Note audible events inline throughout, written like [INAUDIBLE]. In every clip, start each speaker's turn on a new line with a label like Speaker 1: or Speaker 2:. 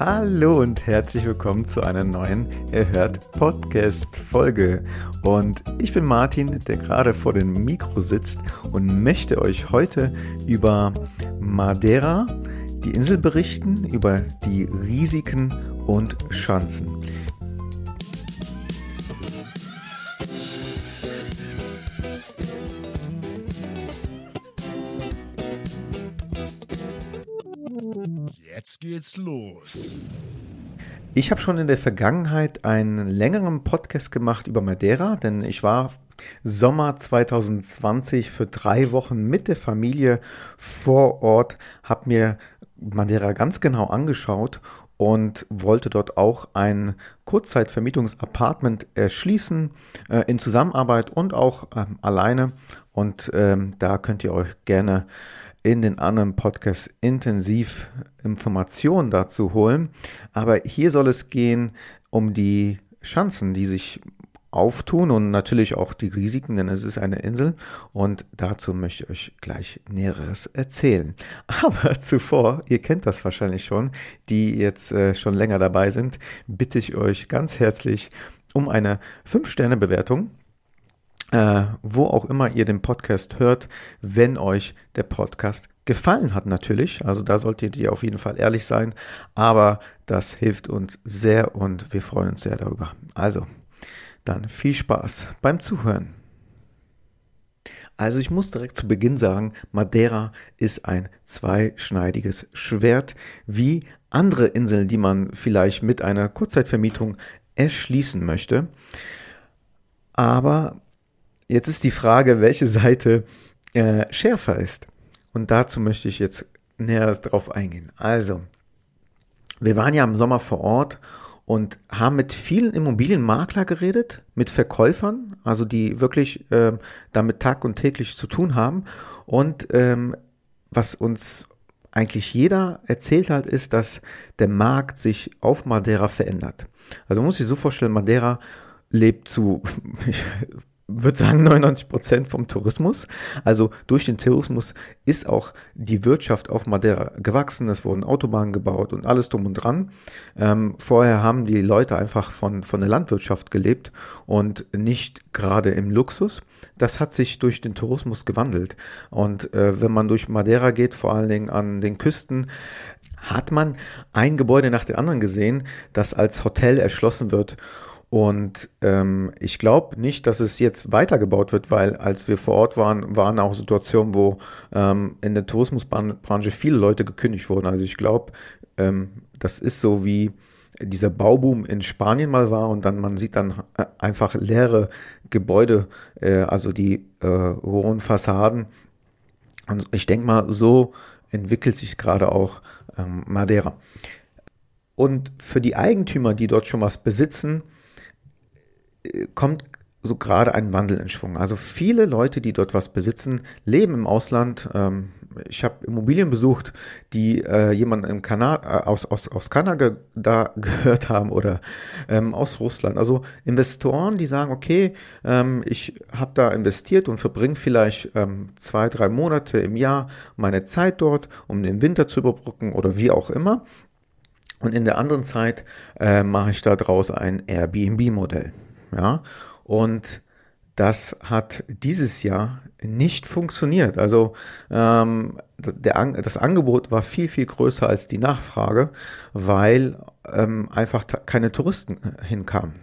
Speaker 1: Hallo und herzlich willkommen zu einer neuen Erhört Podcast Folge. Und ich bin Martin, der gerade vor dem Mikro sitzt und möchte euch heute über Madeira, die Insel berichten, über die Risiken und Chancen.
Speaker 2: Geht's los.
Speaker 1: Ich habe schon in der Vergangenheit einen längeren Podcast gemacht über Madeira, denn ich war Sommer 2020 für drei Wochen mit der Familie vor Ort, habe mir Madeira ganz genau angeschaut und wollte dort auch ein Kurzzeitvermietungsapartment erschließen, äh, in Zusammenarbeit und auch äh, alleine. Und ähm, da könnt ihr euch gerne in den anderen Podcasts intensiv Informationen dazu holen. Aber hier soll es gehen um die Chancen, die sich auftun und natürlich auch die Risiken, denn es ist eine Insel und dazu möchte ich euch gleich Näheres erzählen. [LAUGHS] Aber zuvor, ihr kennt das wahrscheinlich schon, die jetzt äh, schon länger dabei sind, bitte ich euch ganz herzlich um eine 5-Sterne-Bewertung äh, wo auch immer ihr den Podcast hört, wenn euch der Podcast gefallen hat natürlich. Also da solltet ihr auf jeden Fall ehrlich sein. Aber das hilft uns sehr und wir freuen uns sehr darüber. Also, dann viel Spaß beim Zuhören. Also ich muss direkt zu Beginn sagen, Madeira ist ein zweischneidiges Schwert, wie andere Inseln, die man vielleicht mit einer Kurzzeitvermietung erschließen möchte. Aber Jetzt ist die Frage, welche Seite äh, schärfer ist. Und dazu möchte ich jetzt näher drauf eingehen. Also, wir waren ja im Sommer vor Ort und haben mit vielen Immobilienmakler geredet, mit Verkäufern, also die wirklich äh, damit tag und täglich zu tun haben. Und ähm, was uns eigentlich jeder erzählt hat, ist, dass der Markt sich auf Madeira verändert. Also man muss sich so vorstellen, Madeira lebt zu [LAUGHS] würde sagen [LAUGHS] 99 Prozent vom Tourismus. Also durch den Tourismus ist auch die Wirtschaft auf Madeira gewachsen. Es wurden Autobahnen gebaut und alles drum und dran. Ähm, vorher haben die Leute einfach von, von der Landwirtschaft gelebt und nicht gerade im Luxus. Das hat sich durch den Tourismus gewandelt. Und äh, wenn man durch Madeira geht, vor allen Dingen an den Küsten, hat man ein Gebäude nach dem anderen gesehen, das als Hotel erschlossen wird und ähm, ich glaube nicht, dass es jetzt weitergebaut wird, weil als wir vor Ort waren, waren auch Situationen, wo ähm, in der Tourismusbranche viele Leute gekündigt wurden. Also ich glaube, ähm, das ist so wie dieser Bauboom in Spanien mal war und dann man sieht dann äh, einfach leere Gebäude, äh, also die äh, hohen Fassaden. Und ich denke mal, so entwickelt sich gerade auch ähm, Madeira. Und für die Eigentümer, die dort schon was besitzen, kommt so gerade ein Wandel in Schwung. Also viele Leute, die dort was besitzen, leben im Ausland. Ähm, ich habe Immobilien besucht, die äh, jemanden äh, aus, aus, aus Kanada da [LAUGHS] gehört haben oder ähm, aus Russland. Also Investoren, die sagen, okay, ähm, ich habe da investiert und verbringe vielleicht zwei, drei Monate im Jahr meine Zeit dort, um den Winter zu überbrücken oder wie auch immer. Und in der anderen Zeit äh, mache ich daraus ein Airbnb-Modell. Ja? Und das hat dieses Jahr nicht funktioniert. Also ähm, der, das Angebot war viel, viel größer als die Nachfrage, weil ähm, einfach keine Touristen hinkamen.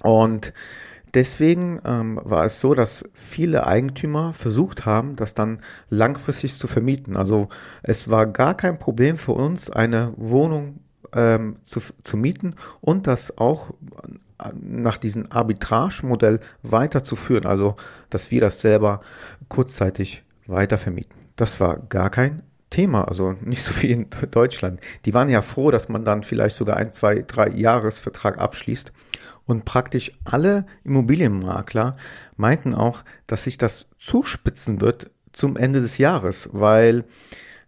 Speaker 1: Und deswegen ähm, war es so, dass viele Eigentümer versucht haben, das dann langfristig zu vermieten. Also es war gar kein Problem für uns, eine Wohnung ähm, zu, zu mieten und das auch nach diesem Arbitrage-Modell weiterzuführen, also dass wir das selber kurzzeitig weiter vermieten. Das war gar kein Thema, also nicht [LAUGHS] so wie in Deutschland. Die waren ja froh, dass man dann vielleicht sogar ein, zwei, drei Jahresvertrag abschließt. Und praktisch alle Immobilienmakler meinten auch, dass sich das zuspitzen wird zum Ende des Jahres, weil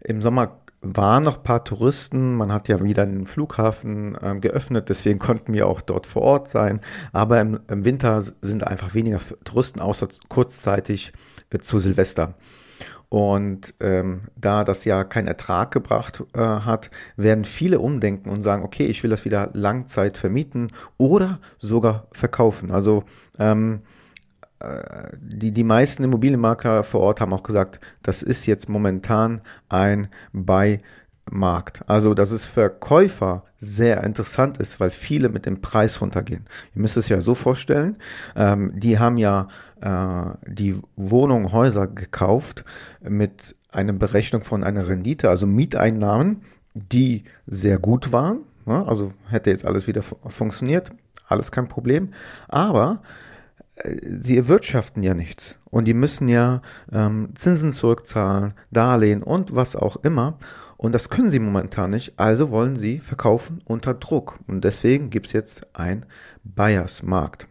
Speaker 1: im Sommer waren noch ein paar Touristen. Man hat ja wieder den Flughafen äh, geöffnet, deswegen konnten wir auch dort vor Ort sein. Aber im, im Winter sind einfach weniger Touristen, außer kurzzeitig äh, zu Silvester. Und ähm, da das ja keinen Ertrag gebracht äh, hat, werden viele umdenken und sagen, okay, ich will das wieder Langzeit vermieten oder sogar verkaufen. Also ähm, äh, die, die meisten Immobilienmakler vor Ort haben auch gesagt, das ist jetzt momentan ein Buy-Markt. Also, dass es für Käufer sehr interessant ist, weil viele mit dem Preis runtergehen. Ihr müsst es ja so vorstellen, ähm, die haben ja äh, die Wohnung, Häuser gekauft mit einer Berechnung von einer Rendite, also Mieteinnahmen, die sehr gut waren. Ne? Also hätte jetzt alles wieder funktioniert, alles kein Problem. Aber äh, sie erwirtschaften ja nichts und die müssen ja ähm, Zinsen zurückzahlen, Darlehen und was auch immer. Und das können sie momentan nicht, also wollen sie verkaufen unter Druck. Und deswegen gibt es jetzt ein Buyers-Markt.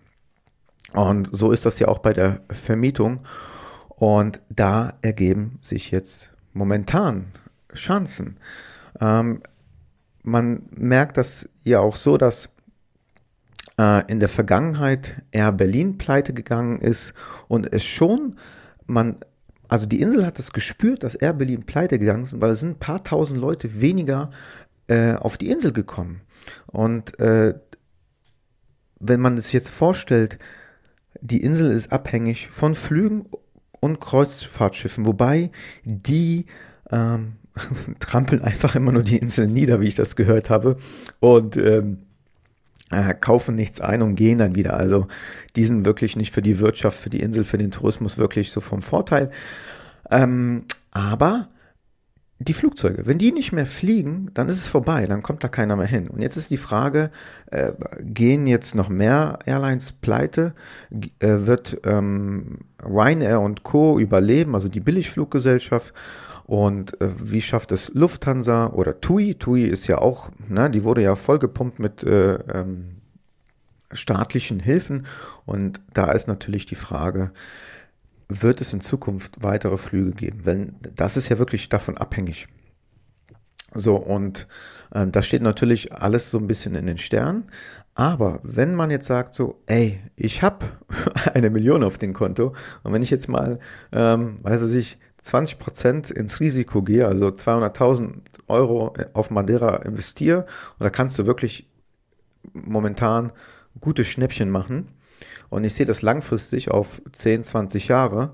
Speaker 1: Und so ist das ja auch bei der Vermietung. Und da ergeben sich jetzt momentan Chancen. Ähm, man merkt das ja auch so, dass äh, in der Vergangenheit Air Berlin pleite gegangen ist und es schon, man, also die Insel hat es gespürt, dass Air Berlin pleite gegangen ist, weil es sind ein paar tausend Leute weniger äh, auf die Insel gekommen. Und äh, wenn man es jetzt vorstellt, die Insel ist abhängig von Flügen und Kreuzfahrtschiffen, wobei die ähm, [LAUGHS] trampeln einfach immer nur die Insel nieder, wie ich das gehört habe, und ähm, äh, kaufen nichts ein und gehen dann wieder. Also die sind wirklich nicht für die Wirtschaft, für die Insel, für den Tourismus wirklich so vom Vorteil. Ähm, aber die Flugzeuge, wenn die nicht mehr fliegen, dann ist es vorbei, dann kommt da keiner mehr hin. Und jetzt ist die Frage, äh, gehen jetzt noch mehr Airlines pleite? Äh, wird ähm, Ryanair und Co. überleben, also die Billigfluggesellschaft? Und äh, wie schafft es Lufthansa oder TUI? TUI ist ja auch, ne, die wurde ja vollgepumpt mit äh, ähm, staatlichen Hilfen. Und da ist natürlich die Frage, wird es in Zukunft weitere Flüge geben? Wenn, das ist ja wirklich davon abhängig. So, und äh, das steht natürlich alles so ein bisschen in den Sternen. Aber wenn man jetzt sagt so, ey, ich habe [LAUGHS] eine Million auf dem Konto und wenn ich jetzt mal, ähm, weiß ich, 20 Prozent ins Risiko gehe, also 200.000 Euro auf Madeira investiere, und da kannst du wirklich momentan gute Schnäppchen machen, und ich sehe das langfristig auf 10, 20 Jahre,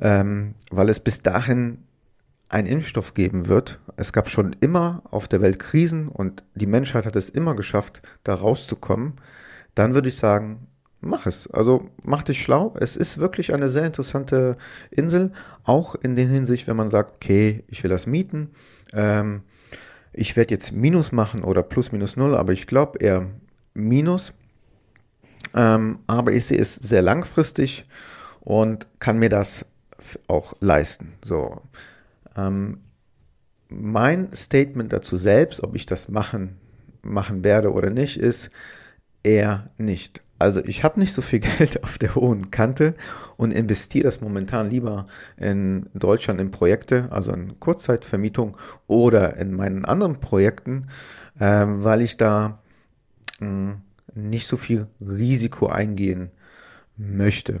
Speaker 1: ähm, weil es bis dahin einen Impfstoff geben wird. Es gab schon immer auf der Welt Krisen und die Menschheit hat es immer geschafft, da rauszukommen. Dann würde ich sagen, mach es. Also mach dich schlau. Es ist wirklich eine sehr interessante Insel, auch in der Hinsicht, wenn man sagt, okay, ich will das mieten. Ähm, ich werde jetzt Minus machen oder Plus, Minus, Null, aber ich glaube eher Minus. Ähm, aber ich sehe es sehr langfristig und kann mir das auch leisten. So. Ähm, mein Statement dazu selbst, ob ich das machen, machen werde oder nicht, ist eher nicht. Also ich habe nicht so viel [LAUGHS] Geld auf der hohen Kante und investiere das momentan lieber in Deutschland in Projekte, also in Kurzzeitvermietung oder in meinen anderen Projekten, äh, weil ich da mh, hm, nicht so viel Risiko eingehen möchte.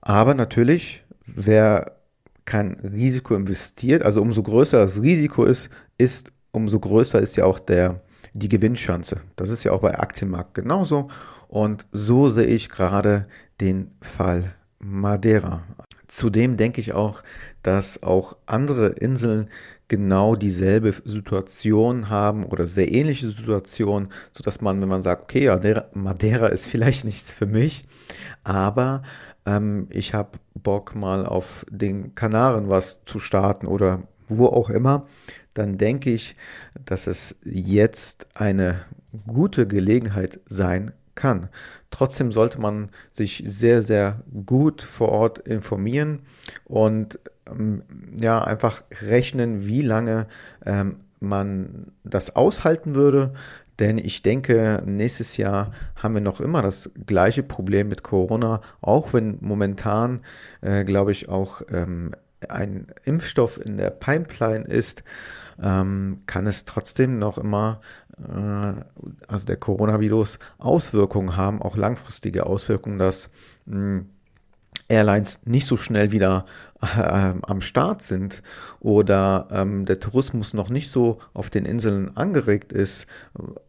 Speaker 1: Aber natürlich, wer kein Risiko investiert, also umso größer das Risiko ist, ist umso größer ist ja auch der, die Gewinnchance. Das ist ja auch bei Aktienmarkt genauso. Und so sehe ich gerade den Fall Madeira. Zudem denke ich auch, dass auch andere Inseln genau dieselbe Situation haben oder sehr ähnliche Situation, sodass man, wenn man sagt, okay, Madeira, Madeira ist vielleicht [LAUGHS] nichts für mich, aber ähm, ich habe Bock mal auf den Kanaren was zu starten oder wo auch immer, dann denke ich, dass es jetzt eine gute Gelegenheit sein kann. Trotzdem sollte man sich sehr, sehr gut vor Ort informieren und ähm, ja, einfach rechnen, wie lange ähm, man das aushalten würde. Denn ich denke, nächstes Jahr haben wir noch immer das gleiche Problem mit Corona, auch wenn momentan, äh, glaube ich, auch ähm, ein Impfstoff in der Pipeline ist, ähm, kann es trotzdem noch immer, äh, also der Coronavirus, Auswirkungen haben, auch langfristige Auswirkungen, dass mh, hm, Airlines nicht so schnell wieder äh, am Start sind oder ähm, der Tourismus noch nicht so auf den Inseln angeregt ist,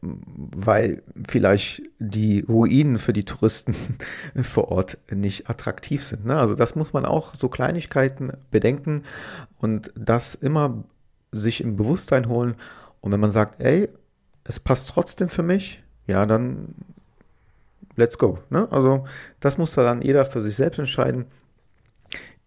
Speaker 1: weil vielleicht die Ruinen für die Touristen [LAUGHS] vor Ort nicht attraktiv sind. Ne? Also das muss man auch so Kleinigkeiten bedenken und das immer sich im Bewusstsein holen. Und wenn man sagt, ey, es passt trotzdem für mich, ja, dann let's go. Ne? Also das muss da dann jeder für sich selbst entscheiden.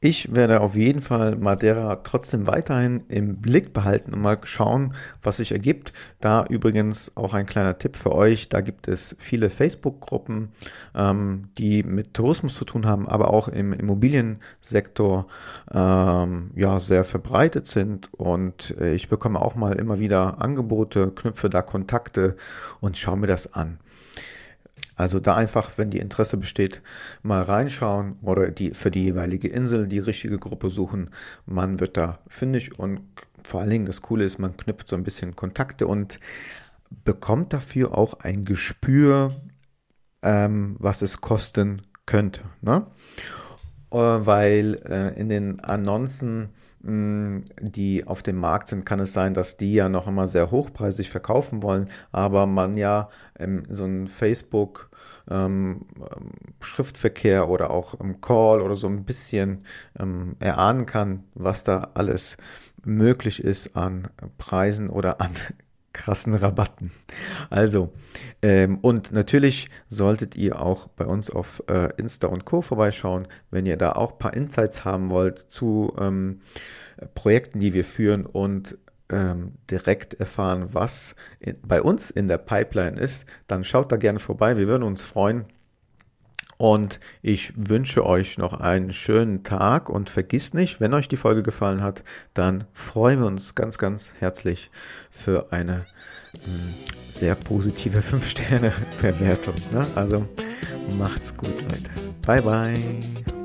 Speaker 1: Ich werde auf jeden Fall Madeira trotzdem weiterhin im Blick behalten und mal schauen, was sich ergibt. Da übrigens auch ein kleiner Tipp für euch. Da gibt es viele Facebook-Gruppen, ähm, die mit Tourismus zu tun haben, aber auch im Immobiliensektor ähm, ja sehr verbreitet sind. Und äh, ich bekomme auch mal immer wieder Angebote, knüpfe da Kontakte und schaue mir das an. Also da einfach, wenn die Interesse besteht, mal reinschauen oder die für die jeweilige Insel die richtige Gruppe suchen. Man wird da fündig und vor allen Dingen das Coole ist, man knüpft so ein bisschen Kontakte und bekommt dafür auch ein Gespür, ähm, was es kosten könnte. Ne? Äh, weil äh, in den Annoncen die auf dem Markt sind, kann es sein, dass die ja noch immer sehr hochpreisig verkaufen wollen, aber man ja ähm, so ein Facebook ähm, Schriftverkehr oder auch im Call oder so ein bisschen ähm, erahnen kann, was da alles möglich ist an Preisen oder an krassen Rabatten. Also, ähm, und natürlich solltet ihr auch bei uns auf äh, Insta und Co. vorbeischauen, wenn ihr da auch ein paar Insights haben wollt zu ähm, Projekten, die wir führen und ähm, direkt erfahren, was in, bei uns in der Pipeline ist, dann schaut da gerne vorbei. Wir würden uns freuen. Und ich wünsche euch noch einen schönen Tag und vergisst nicht, wenn euch die Folge gefallen hat, dann freuen wir uns ganz, ganz herzlich für eine hm, sehr positive [LAUGHS] 5-Sterne-Bewertung. Ne? Also macht's gut, Leute. Bye, bye.